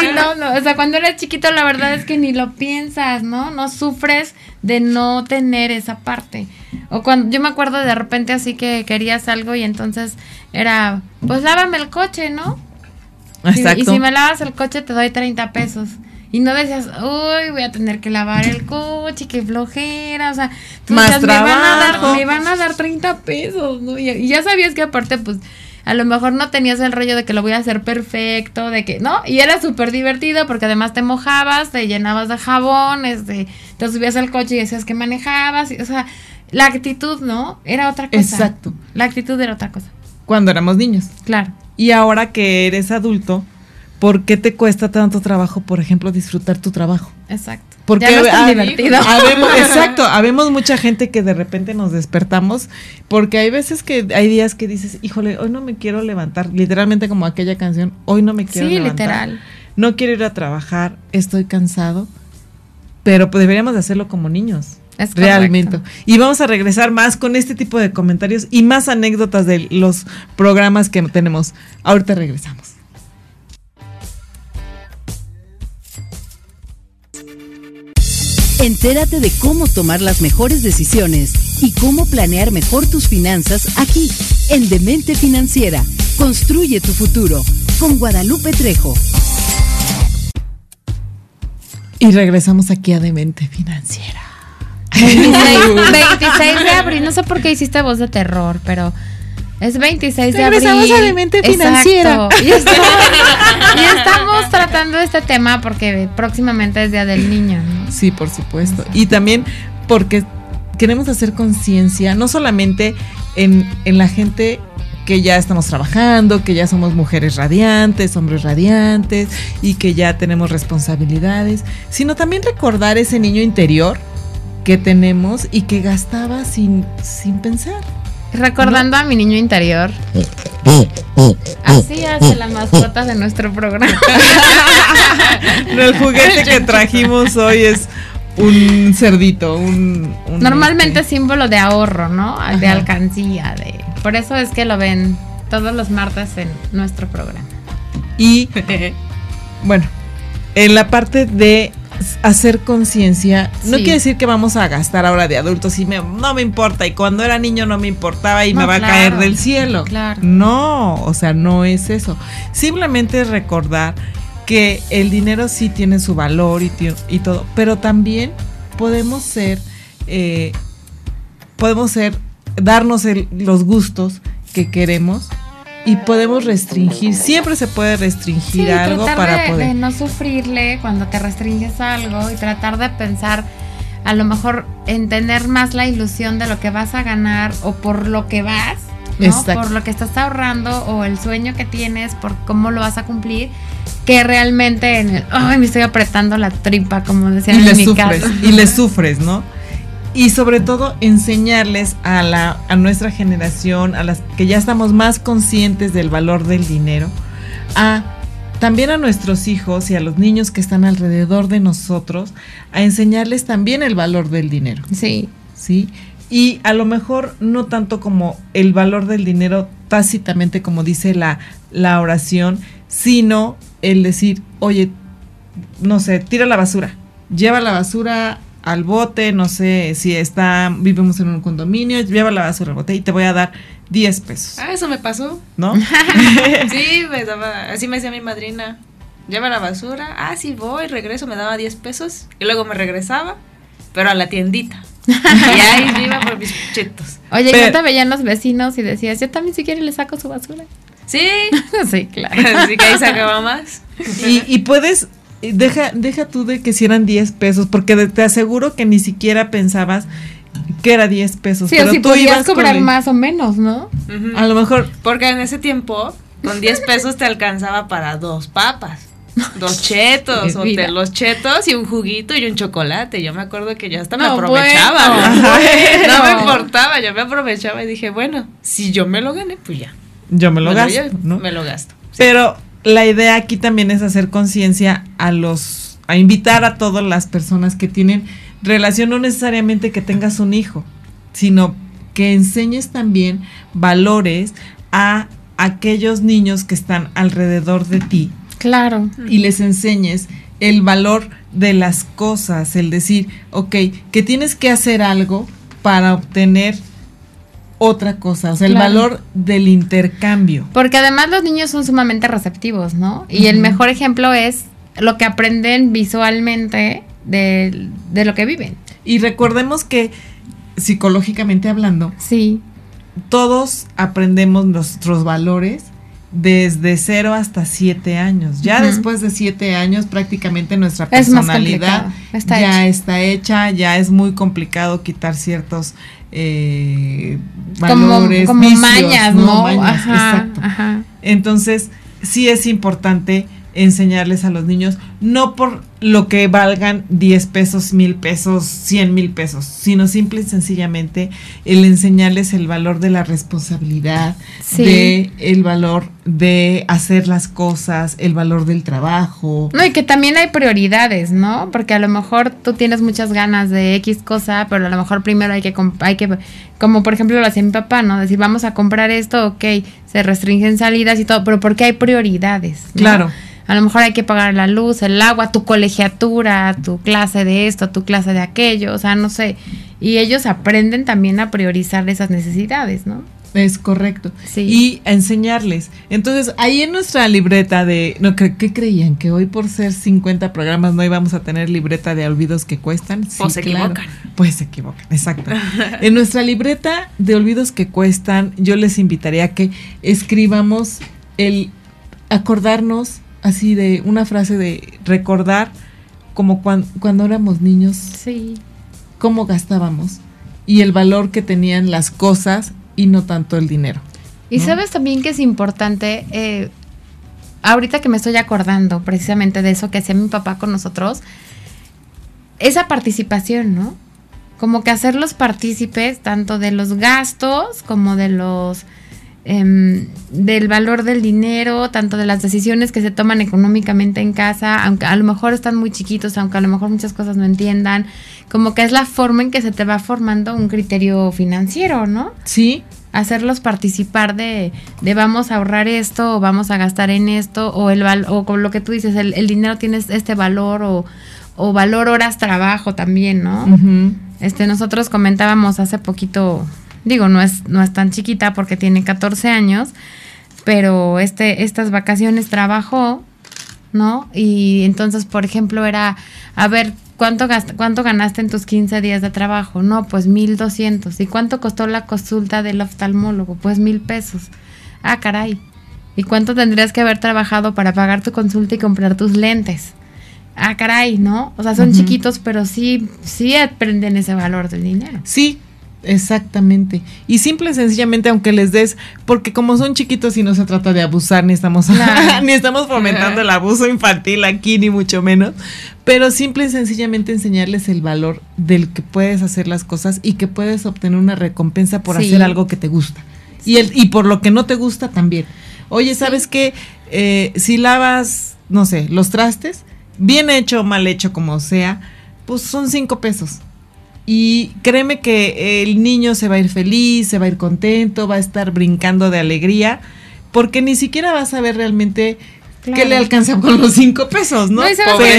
sí, no, no, o sea, cuando eres chiquito la verdad es que ni lo piensas, ¿no? No sufres de no tener esa parte. O cuando yo me acuerdo de repente así que querías algo y entonces era, pues lávame el coche, ¿no? Y si me lavas el coche te doy 30 pesos. Y no decías, uy, voy a tener que lavar el coche, qué flojera, o sea,
Más me, van
a dar, me van a dar 30 pesos, ¿no? Y, ya sabías que aparte, pues, a lo mejor no tenías el rollo de que lo voy a hacer perfecto, de que, ¿no? Y era súper divertido porque además te mojabas, te llenabas de jabón, este, te subías al coche y decías que manejabas, o sea, la actitud, ¿no? Era otra cosa.
Exacto.
La actitud era otra cosa.
Cuando éramos niños.
Claro.
Y ahora que eres adulto, ¿por qué te cuesta tanto trabajo, por ejemplo, disfrutar tu trabajo?
Exacto.
Porque ya no es divertido. *laughs* exacto, habemos mucha gente que de repente nos despertamos, porque hay veces que hay días que dices, híjole, hoy no me quiero levantar, literalmente como aquella canción, hoy no me quiero levantar. Sí, literal. No quiero ir a trabajar, estoy cansado, pero pues deberíamos de hacerlo como niños. Es realmente. Y vamos a regresar más con este tipo de comentarios y más anécdotas de los programas que tenemos. Ahorita regresamos.
Entérate de cómo tomar las mejores decisiones y cómo planear mejor tus finanzas aquí, en Demente Financiera. Construye tu futuro con Guadalupe Trejo.
Y regresamos aquí a Demente Financiera.
26, de abril, no sé por qué hiciste voz de terror, pero es 26 de abril.
Regresamos a Demente Financiera.
Y, *laughs* estamos, tratando este tema porque próximamente es Día del Niño.
Sí, por supuesto. Y también porque queremos hacer conciencia, no solamente en, en la gente que ya estamos trabajando, que ya somos mujeres radiantes, hombres radiantes y que ya tenemos responsabilidades, sino también recordar ese niño interior que tenemos y que gastaba sin, sin pensar.
Recordando a mi niño interior. Así hace la mascota de nuestro programa. *laughs*
el juguete que trajimos hoy es un cerdito, un...
Normalmente este. símbolo de ahorro, ¿no? De alcancía, de... Por eso es que lo ven todos los martes en nuestro programa.
Y, *laughs* bueno, en la parte de hacer conciencia, no quiere decir que vamos a gastar ahora de adultos y no me importa y cuando era niño no me importaba y me va a caer del cielo. No, o sea, no es eso. Simplemente es recordar que el dinero sí tiene su valor y, y todo, pero también podemos ser, eh, podemos ser, darnos los gustos que queremos y podemos restringir, siempre se puede restringir algo para poder.
De no sufrirle cuando te restringes algo y tratar de pensar a lo mejor en tener más la ilusión de lo que vas a ganar o por lo que vas, ¿no? por lo que estás ahorrando o el sueño que tienes, por cómo lo vas a cumplir, que realmente en el, ay, me estoy apretando la tripa, como decían
y
en
mi sufres, Y le *laughs* sufres, ¿no? Y sobre todo enseñarles a, la, a nuestra generación, a las que ya estamos más conscientes del valor del dinero, a también a nuestros hijos y a los niños que están alrededor de nosotros, a enseñarles también el valor del dinero.
Sí.
Sí. Y a lo mejor no tanto como el valor del dinero tácitamente como dice la, la oración, sino el decir, oye, no sé, tira la basura, lleva la basura al bote, no sé si está, vivimos en un condominio, lleva la basura al bote y te voy a dar 10 pesos.
Ah, eso me pasó.
¿No? *laughs*
sí, *laughs* me daba, así me decía mi madrina, lleva la basura, ah, sí voy, regreso, me daba 10 pesos y luego me regresaba, pero a la tiendita. y ahí iba por mis chetos.
Oye, yo te veían los vecinos y decías, yo también si quiere le saco su basura.
Sí. *laughs*
sí, claro.
Así que ahí sacaba más.
Y, y puedes, deja, deja tú de que si eran 10 pesos, porque te aseguro que ni siquiera pensabas que era 10 pesos.
Sí, pero tú podías ibas cobrar más o menos, ¿no?
A lo mejor.
Porque en ese tiempo, con 10 *laughs* pesos te alcanzaba para dos papas. Dos *laughs* chetos, o te, los chetos y un juguito y un chocolate. Yo me acuerdo que yo hasta me aprovechaba. *laughs* no me importaba, yo me aprovechaba y dije, bueno, si yo me lo gané, pues ya.
Yo me lo gasto, ¿no?
Me lo gasto.
Pero la idea aquí también es hacer conciencia a los, a invitar a todas las personas que tienen relación, no necesariamente que tengas un hijo, sino que enseñes también valores a aquellos niños que están alrededor de ti.
Claro.
Y les enseñes el valor de las cosas, el decir, ok, que tienes que hacer algo para obtener otra cosa, o sea, el valor del intercambio.
Porque además los niños son sumamente receptivos, ¿no? Y el mejor ejemplo es lo que aprenden visualmente de, lo que viven.
Y recordemos que psicológicamente hablando,
sí.
todos aprendemos nuestros valores desde cero hasta siete años. Ya después de siete años prácticamente nuestra personalidad ya está hecha, ya es muy complicado quitar ciertos eh, valores, como,
mañas, ¿no?
exacto. Entonces, sí es importante enseñarles a los niños, no por lo que valgan 10 pesos, mil pesos, 100 mil pesos, sino simple y sencillamente el enseñarles el valor de la responsabilidad, de el valor de hacer las cosas, el valor del trabajo.
No, y que también hay prioridades, ¿no? Porque a lo mejor tú tienes muchas ganas de X cosa, pero a lo mejor primero hay que, hay que como por ejemplo lo hacía mi papá, ¿no? Decir, vamos a comprar esto, ok, se restringen salidas y todo, pero porque hay prioridades.
Claro.
A lo mejor hay que pagar la luz, el agua, tu colegiatura, tu clase de esto, tu clase de aquello, o sea, no sé. Y ellos aprenden también a priorizar esas necesidades, ¿no?
Es correcto. Sí. Y a enseñarles. Entonces, ahí en nuestra libreta de... No, ¿qué, creían? ¿Que hoy por ser 50 programas no íbamos a tener libreta de olvidos que cuestan?
Sí, pues se equivocan.
Pues se equivocan, exacto. en nuestra libreta de olvidos que cuestan, yo les invitaría a que escribamos el acordarnos así de una frase de recordar como cuando, cuando éramos niños.
Sí.
Cómo gastábamos y el valor que tenían las cosas y no tanto el dinero.
Y sabes también que es importante, eh, ahorita que me estoy acordando precisamente de eso que hacía mi papá con nosotros, esa participación, ¿no? Como que hacerlos partícipes tanto de los gastos como de los Em, del valor del dinero, tanto de las decisiones que se toman económicamente en casa, aunque a lo mejor están muy chiquitos, aunque a lo mejor muchas cosas no entiendan, como que es la forma en que se te va formando un criterio financiero, ¿no?
Sí.
Hacerlos participar de, de vamos a ahorrar esto, o vamos a gastar en esto, o el o con lo que tú dices, el, dinero tiene este valor, o, o valor horas trabajo también, ¿no? Este, nosotros comentábamos hace poquito Digo, no es, no es tan chiquita porque tiene 14 años, pero este, estas vacaciones trabajó, ¿no? Y entonces, por ejemplo, era, a ver, ¿cuánto, cuánto ganaste en tus 15 días de trabajo? No, pues 1.200. ¿Y cuánto costó la consulta del oftalmólogo? Pues mil pesos. Ah, caray. ¿Y cuánto tendrías que haber trabajado para pagar tu consulta y comprar tus lentes? Ah, caray, ¿no? O sea, son chiquitos, pero sí, sí aprenden ese valor del dinero.
Sí, Exactamente. Y simple y sencillamente, aunque les des, porque como son chiquitos y no se trata de abusar, ni estamos, *laughs* ni estamos fomentando el abuso infantil aquí, ni mucho menos, pero simple y sencillamente enseñarles el valor del que puedes hacer las cosas y que puedes obtener una recompensa por hacer algo que te gusta. Y, el, y por lo que no te gusta también. Oye, ¿sabes qué? Eh, si lavas, no sé, los trastes, bien hecho o mal hecho como sea, pues son cinco pesos y créeme que el niño se va a ir feliz, se va a ir contento, va a estar brincando de alegría, porque ni siquiera va a saber realmente qué le alcanza con los cinco pesos, ¿no?
No, y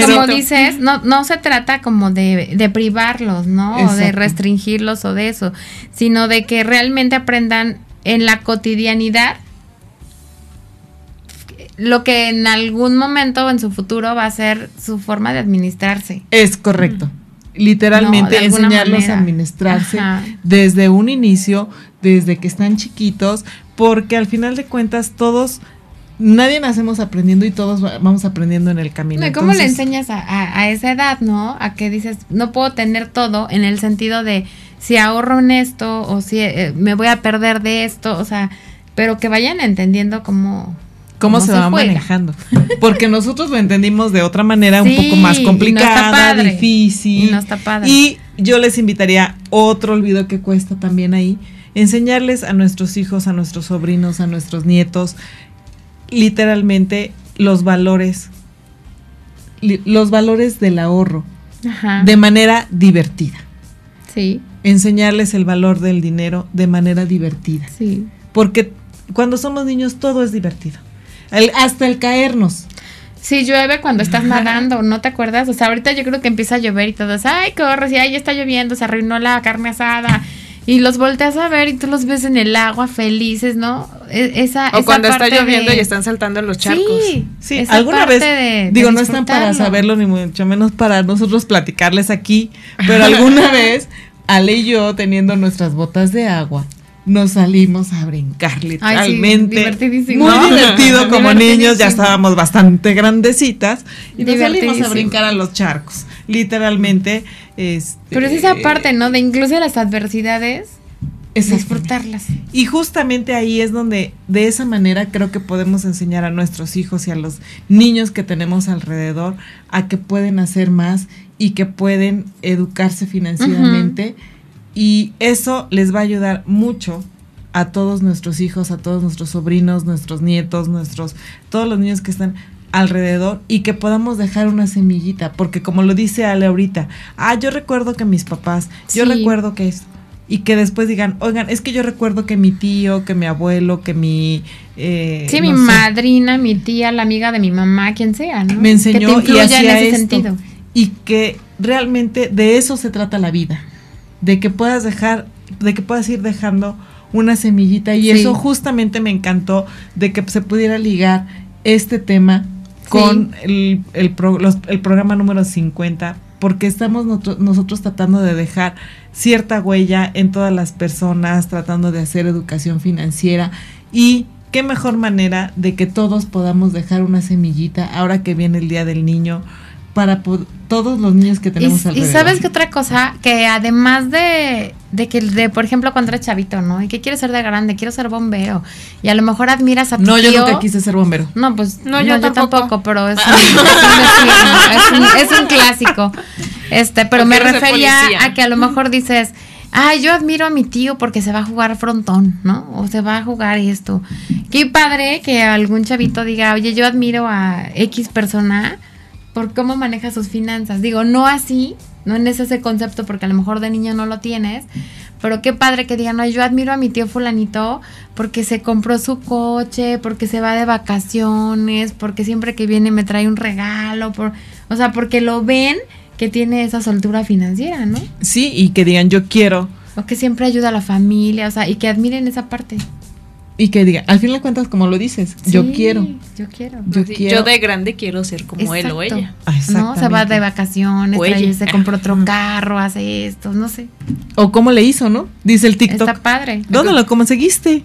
como dices, no, no se trata como de, de privarlos, ¿no? O de restringirlos o de eso, sino de que realmente aprendan en la cotidianidad lo que en algún momento o en su futuro va a ser su forma de administrarse.
Es correcto literalmente enseñarlos a administrarse desde un inicio, desde que están chiquitos, porque al final de cuentas todos nadie nacemos aprendiendo y todos vamos aprendiendo en el camino.
¿Cómo le enseñas a, esa edad, no? A que dices, no puedo tener todo en el sentido de si ahorro en esto o si eh, me voy a perder de esto, o sea, pero que vayan entendiendo cómo,
cómo, se, va manejando. *laughs* Porque nosotros lo entendimos de otra manera, un poco más complicada, difícil.
Y no está padre.
Y yo les invitaría otro olvido que cuesta también ahí, enseñarles a nuestros hijos, a nuestros sobrinos, a nuestros nietos, literalmente los valores, los valores del ahorro, de manera divertida.
Sí.
Enseñarles el valor del dinero de manera divertida.
Sí.
Porque cuando somos niños todo es divertido hasta el caernos.
Si llueve cuando estás nadando, ¿no te acuerdas? O sea, ahorita yo creo que empieza a llover y todos, ay, corres, y ahí está lloviendo, se arruinó la carne asada. Y los volteas a ver y tú los ves en el agua felices, ¿no? E, esa,
o cuando está lloviendo y están saltando en los charcos.
Sí, sí. alguna vez, digo, no están para saberlo ni mucho menos para nosotros platicarles aquí, pero alguna *laughs* vez Ale y yo teniendo nuestras botas de agua nos salimos a brincar literalmente. Muy divertido como niños, ya estábamos bastante grandecitas y nos salimos a brincar a los charcos. Literalmente. Este,
Pero es esa parte, ¿no? De incluso las adversidades disfrutarlas.
Y justamente ahí es donde de esa manera creo que podemos enseñar a nuestros hijos y a los niños que tenemos alrededor a que pueden hacer más y que pueden educarse financieramente y eso les va a ayudar mucho a todos nuestros hijos, a todos nuestros sobrinos, nuestros nietos, nuestros todos los niños que están alrededor y que podamos dejar una semillita, porque como lo dice Ale ahorita, ah, yo recuerdo que mis papás, yo recuerdo que es y que después digan, oigan, es que yo recuerdo que mi tío, que mi abuelo, que mi...
Eh, sí, mi madrina, mi tía, la amiga de mi mamá, quien sea, ¿no?
Me enseñó y hacía en ese sentido. Y que realmente de eso se trata la vida, de que puedas dejar, de que puedas ir dejando una semillita. Y eso justamente me encantó de que se pudiera ligar este tema con el, el, el programa número 50 porque estamos nosotros tratando de dejar cierta huella en todas las personas, tratando de hacer educación financiera. Y qué mejor manera de que todos podamos dejar una semillita ahora que viene el Día del Niño para todos los niños que tenemos
y,
alrededor.
Y sabes que otra cosa, que además de, de que, de, por ejemplo, cuando eres chavito, ¿no? Y que quieres ser de grande, quiero ser bombero. Y a lo mejor admiras a tu
No, yo nunca quise ser bombero.
No, pues no, yo, tampoco. pero *laughs* es un, es, un, clásico. Este, pero me refería a que a lo mejor dices, ay, yo admiro a mi tío porque se va a jugar frontón, ¿no? O se va a jugar esto. Qué padre que algún chavito diga, oye, yo admiro a X persona por cómo maneja sus finanzas. Digo, no así, no en ese concepto porque a lo mejor de niño no lo tienes, pero qué padre que digan, no, yo admiro a mi tío fulanito porque se compró su coche, porque se va de vacaciones, porque siempre que viene me trae un regalo, por, o sea, porque lo ven que tiene esa soltura financiera, ¿no?
Sí, y que digan, yo quiero.
O que siempre ayuda a la familia, o sea, y que admiren esa parte.
Y que diga, al fin de cuentas, como lo dices, yo quiero.
Yo quiero.
Yo, quiero. yo de grande quiero ser como él o ella.
Ah, ¿No? Se va de vacaciones, trae, se compra otro carro, hace esto, no sé.
O cómo le hizo, ¿no? Dice el TikTok.
Está padre.
¿Dónde lo conseguiste?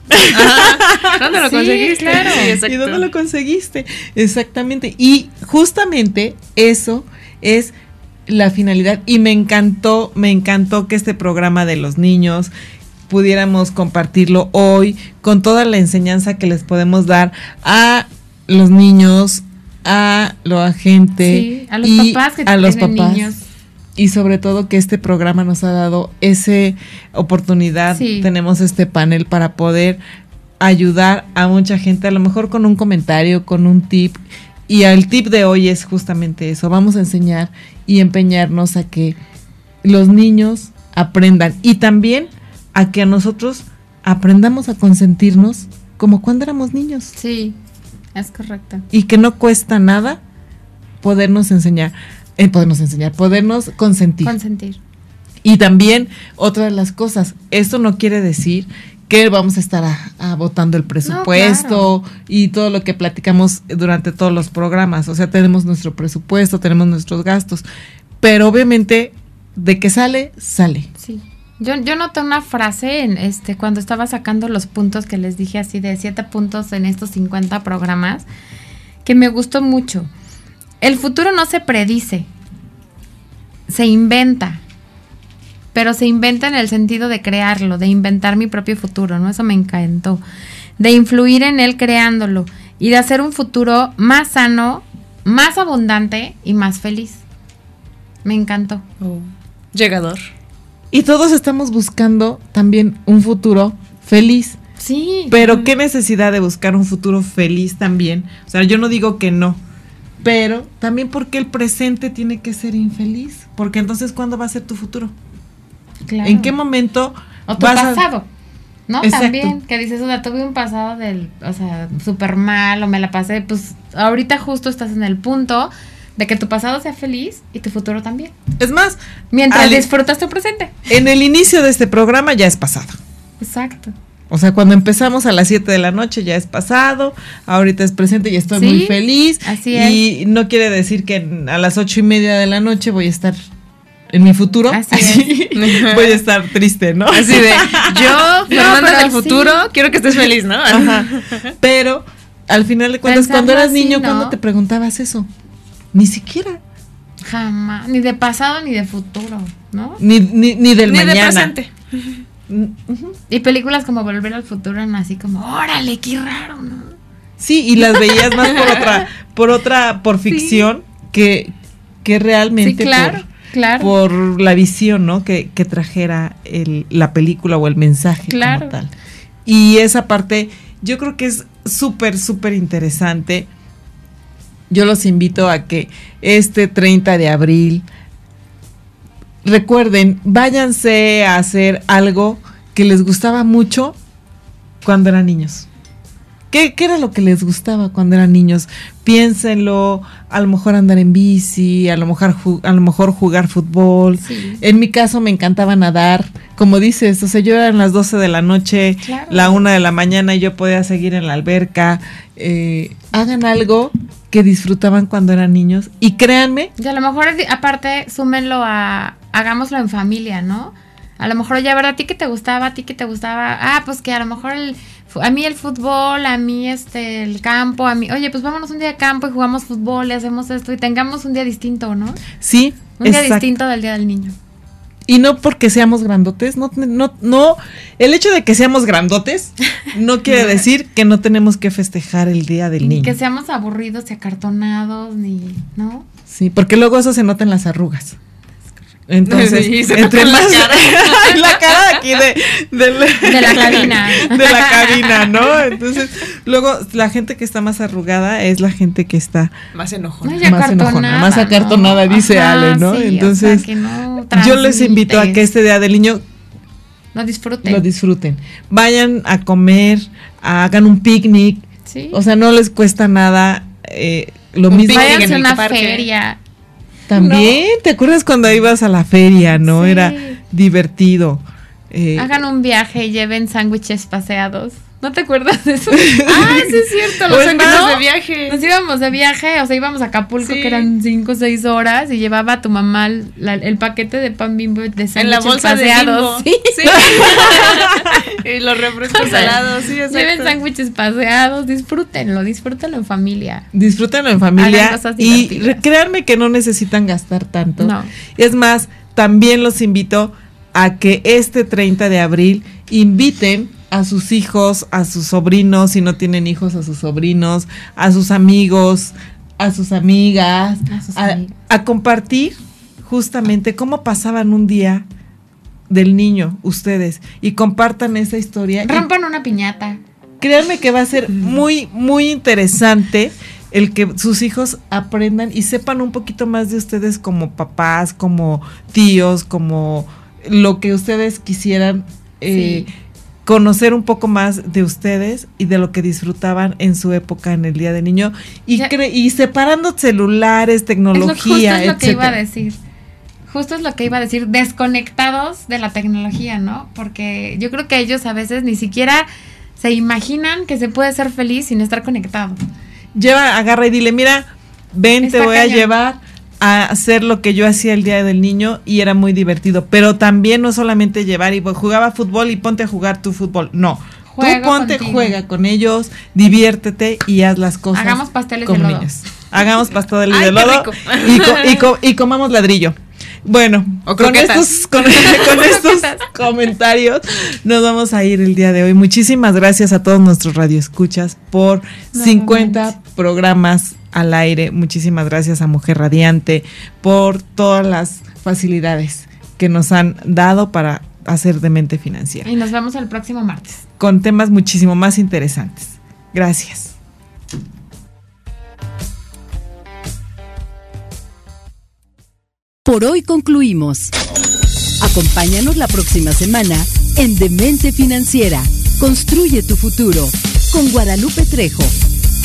¿Dónde lo conseguiste?
Claro.
¿Y dónde lo conseguiste? Exactamente. Y justamente eso es la finalidad. Y me encantó, me encantó que este programa de los niños, pudiéramos compartirlo hoy con toda la enseñanza que les podemos dar a los niños, a la gente
a los y papás que a los papás. Niños.
Y sobre todo que este programa nos ha dado esa oportunidad, tenemos este panel para poder ayudar a mucha gente, a lo mejor con un comentario, con un tip. Y el tip de hoy es justamente eso, vamos a enseñar y empeñarnos a que los niños aprendan. Y también a que a nosotros aprendamos a consentirnos como cuando éramos niños.
Sí, es correcto.
Y que no cuesta nada podernos enseñar, eh, podernos enseñar, podernos consentir.
Consentir.
Y también otra de las cosas, esto no quiere decir que vamos a estar a, votando el presupuesto y todo lo que platicamos durante todos los programas. O sea, tenemos nuestro presupuesto, tenemos nuestros gastos, pero obviamente de que sale, sale.
Sí. Yo, noté una frase en este cuando estaba sacando los puntos que les dije así de siete puntos en estos 50 programas que me gustó mucho. El futuro no se predice, se inventa. Pero se inventa en el sentido de crearlo, de inventar mi propio futuro, ¿no? Eso me encantó. De influir en él creándolo y de hacer un futuro más sano, más abundante y más feliz. Me encantó.
Oh. Llegador.
Y todos estamos buscando también un futuro feliz.
Sí.
Pero qué necesidad de buscar un futuro feliz también. O sea, yo no digo que no. Pero también porque el presente tiene que ser infeliz. Porque entonces, ¿cuándo va a ser tu futuro? Claro. ¿En qué momento?
O tu pasado. ¿no? También, que dices, o sea, tuve un pasado del, o sea, súper mal o me la pasé, pues ahorita justo estás en el punto de que tu pasado sea feliz y tu futuro también.
Es más,
mientras disfrutas tu presente.
En el inicio de este programa ya es pasado.
Exacto.
O sea, cuando empezamos a las 7 de la noche ya es pasado, ahorita es presente y estoy muy feliz.
Así es.
Y no quiere decir que a las ocho y media de la noche voy a estar en mi futuro.
Así, *laughs*
voy a estar triste, ¿no?
Así de, yo, *laughs* Fernanda del futuro, quiero que estés feliz, ¿no?
Pero al final de cuentas, cuando eras niño, ¿cuándo te preguntabas eso? Ni siquiera.
Jamás. Ni de pasado ni de futuro, ¿no?
Ni, ni, ni del
ni
mañana.
De presente.
Y películas como Volver al Futuro eran así como, órale, qué raro, ¿no?
Sí, y las veías más por otra, por otra, por ficción que, que realmente
claro,
por,
claro.
por la visión, ¿no? Que, que trajera el, la película o el mensaje
Claro.
como tal. Y esa parte, yo creo que es súper, súper interesante. Yo los invito a que este 30 de abril, recuerden, váyanse a hacer algo que les gustaba mucho cuando eran niños. ¿Qué, qué era lo que les gustaba cuando eran niños? Piénsenlo, a lo mejor andar en bici, a lo mejor, a lo mejor jugar fútbol.
Sí.
En mi caso me encantaba nadar, como dices, o sea, yo eran las 12 de la noche,
Claro.
la 1 de la mañana y yo podía seguir en la alberca. Eh, hagan algo que disfrutaban cuando eran niños y créanme,
Y a lo mejor, aparte, súmenlo a, hagámoslo en familia, ¿no? A lo mejor, ya, ¿verdad? ¿A ti que te gustaba? ¿A ti que te gustaba? Ah, pues que a lo mejor el, a mí el fútbol, a mí este, el campo, a mí, oye, pues vámonos un día de campo y jugamos fútbol y hacemos esto y tengamos un día distinto, ¿no?
sí,
Un día distinto del Día del Niño.
Y no porque seamos grandotes, no, no, no, el hecho de que seamos grandotes no quiere *laughs* decir que no tenemos que festejar el Día del
Ni
Niño.
que seamos aburridos y acartonados, ni, ¿no?
Sí, porque luego eso se nota en las arrugas. Entonces, *laughs*
Sí, se
entre
en la
más
cara. *laughs*
la cara aquí de,
De la cabina.
de la cabina, ¿no? Entonces, luego la gente que está más arrugada es la gente que está
Más
No,
enojona.
Más enojona, más acartonada, dice Ale, ¿no?
sí, o sea,
Entonces,
no
Yo les invito a que este Día del Niño
Lo disfruten.
lo disfruten. Vayan a comer, hagan un picnic,
Sí.
o sea, no les cuesta nada. eh, lo
Un
mismo
en
a una
parque.
feria.
También. ¿Te acuerdas cuando ibas a la feria, no?
Sí.
Era divertido. Eh,
Hagan un viaje y lleven sándwiches paseados. ¿No te acuerdas de eso? *laughs* ah, sí es cierto. Los
Pues
sándwiches
no.
de viaje.
Nos íbamos de viaje, o sea, íbamos a Acapulco,
Sí.
que eran 5 o 6 horas, y llevaba a tu mamá la- el paquete de pan bimbo de sándwiches
En la bolsa de
paseados.
Bimbo.
Sí. *laughs* *laughs*
y los refrescos salados, sí, exacto.
Lleven sándwiches paseados, disfrútenlo, disfrútenlo en familia.
Disfrútenlo en familia
cosas
y créanme que no necesitan gastar tanto.
No.
Es más, también los invito a que este 30 de abril inviten a sus hijos, a sus sobrinos, si no tienen hijos, a sus sobrinos, a sus amigos, a sus amigas,
A sus
a, compartir justamente cómo pasaban un día del niño ustedes y compartan esa historia.
Rompan una piñata.
créanme que va a ser muy, muy interesante el que sus hijos aprendan y sepan un poquito más de ustedes como papás, como tíos, como lo que ustedes quisieran eh,
Sí.
Conocer un poco más de ustedes y de lo que disfrutaban en su época en el Día del Niño y,
Ya-
cre- y separando celulares,
Es lo, justo
tecnología,
es lo que iba a decir. Justo es lo que iba a decir, desconectados de la tecnología, ¿no? Porque yo creo que ellos a veces ni siquiera se imaginan que se puede ser feliz sin estar conectado.
Lleva, agarra y dile, mira, ven, te voy a llevar a hacer lo que yo hacía el día del niño y era muy divertido. Pero también no solamente llevar y pues, jugaba fútbol y ponte a jugar tu fútbol. No. Tú ponte,
contigo.
juega con ellos, diviértete y haz las cosas.
Hagamos pasteles
como
de lodo.
niños. Hagamos pasteles *laughs*
Ay,
de lodo y, co- y co- *laughs* y comamos ladrillo. Bueno,
O
con estos, con, *laughs* con estos comentarios nos vamos a ir el día de hoy. Muchísimas gracias a todos nuestros radioescuchas por
No,
50 programas al aire. Muchísimas gracias a Mujer Radiante por todas las facilidades que nos han dado para hacer de mente financiera,
Y nos vemos el próximo martes.
con temas muchísimo más interesantes. Gracias.
Por hoy concluimos. Acompáñanos la próxima semana en Demente Financiera. Construye tu futuro con Guadalupe Trejo.